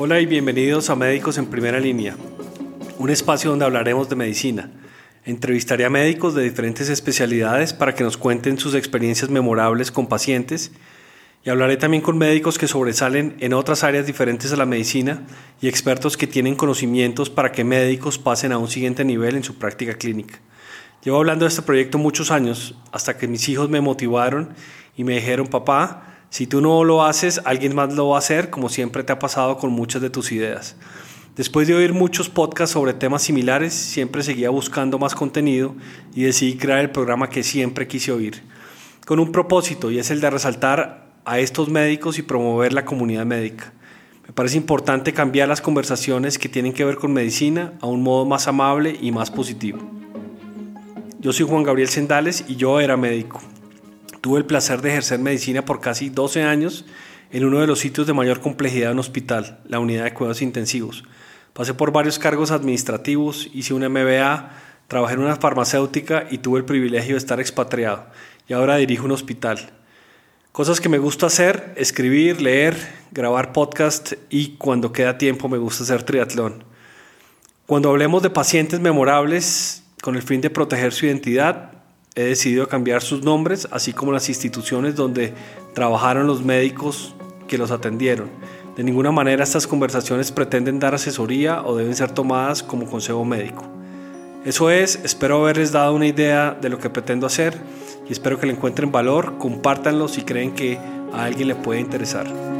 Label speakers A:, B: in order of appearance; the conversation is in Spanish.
A: Hola y bienvenidos a Médicos en Primera Línea, un espacio donde hablaremos de medicina. Entrevistaré a médicos de diferentes especialidades para que nos cuenten sus experiencias memorables con pacientes y hablaré también con médicos que sobresalen en otras áreas diferentes a la medicina y expertos que tienen conocimientos para que médicos pasen a un siguiente nivel en su práctica clínica. Llevo hablando de este proyecto muchos años hasta que mis hijos me motivaron y me dijeron, papá, si tú no lo haces, alguien más lo va a hacer, como siempre te ha pasado con muchas de tus ideas. Después de oír muchos podcasts sobre temas similares, siempre seguía buscando más contenido y decidí crear el programa que siempre quise oír, con un propósito y es el de resaltar a estos médicos y promover la comunidad médica. Me parece importante cambiar las conversaciones que tienen que ver con medicina a un modo más amable y más positivo. Yo soy Juan Gabriel Sendales y yo era médico. Tuve el placer de ejercer medicina por casi 12 años en uno de los sitios de mayor complejidad de un hospital, la unidad de cuidados intensivos. Pasé por varios cargos administrativos, hice una MBA, trabajé en una farmacéutica y tuve el privilegio de estar expatriado. Y ahora dirijo un hospital. Cosas que me gusta hacer, escribir, leer, grabar podcast y cuando queda tiempo me gusta hacer triatlón. Cuando hablemos de pacientes memorables con el fin de proteger su identidad, he decidido cambiar sus nombres, así como las instituciones donde trabajaron los médicos que los atendieron. De ninguna manera estas conversaciones pretenden dar asesoría o deben ser tomadas como consejo médico. Eso es, espero haberles dado una idea de lo que pretendo hacer y espero que le encuentren valor, compártanlo si creen que a alguien le puede interesar.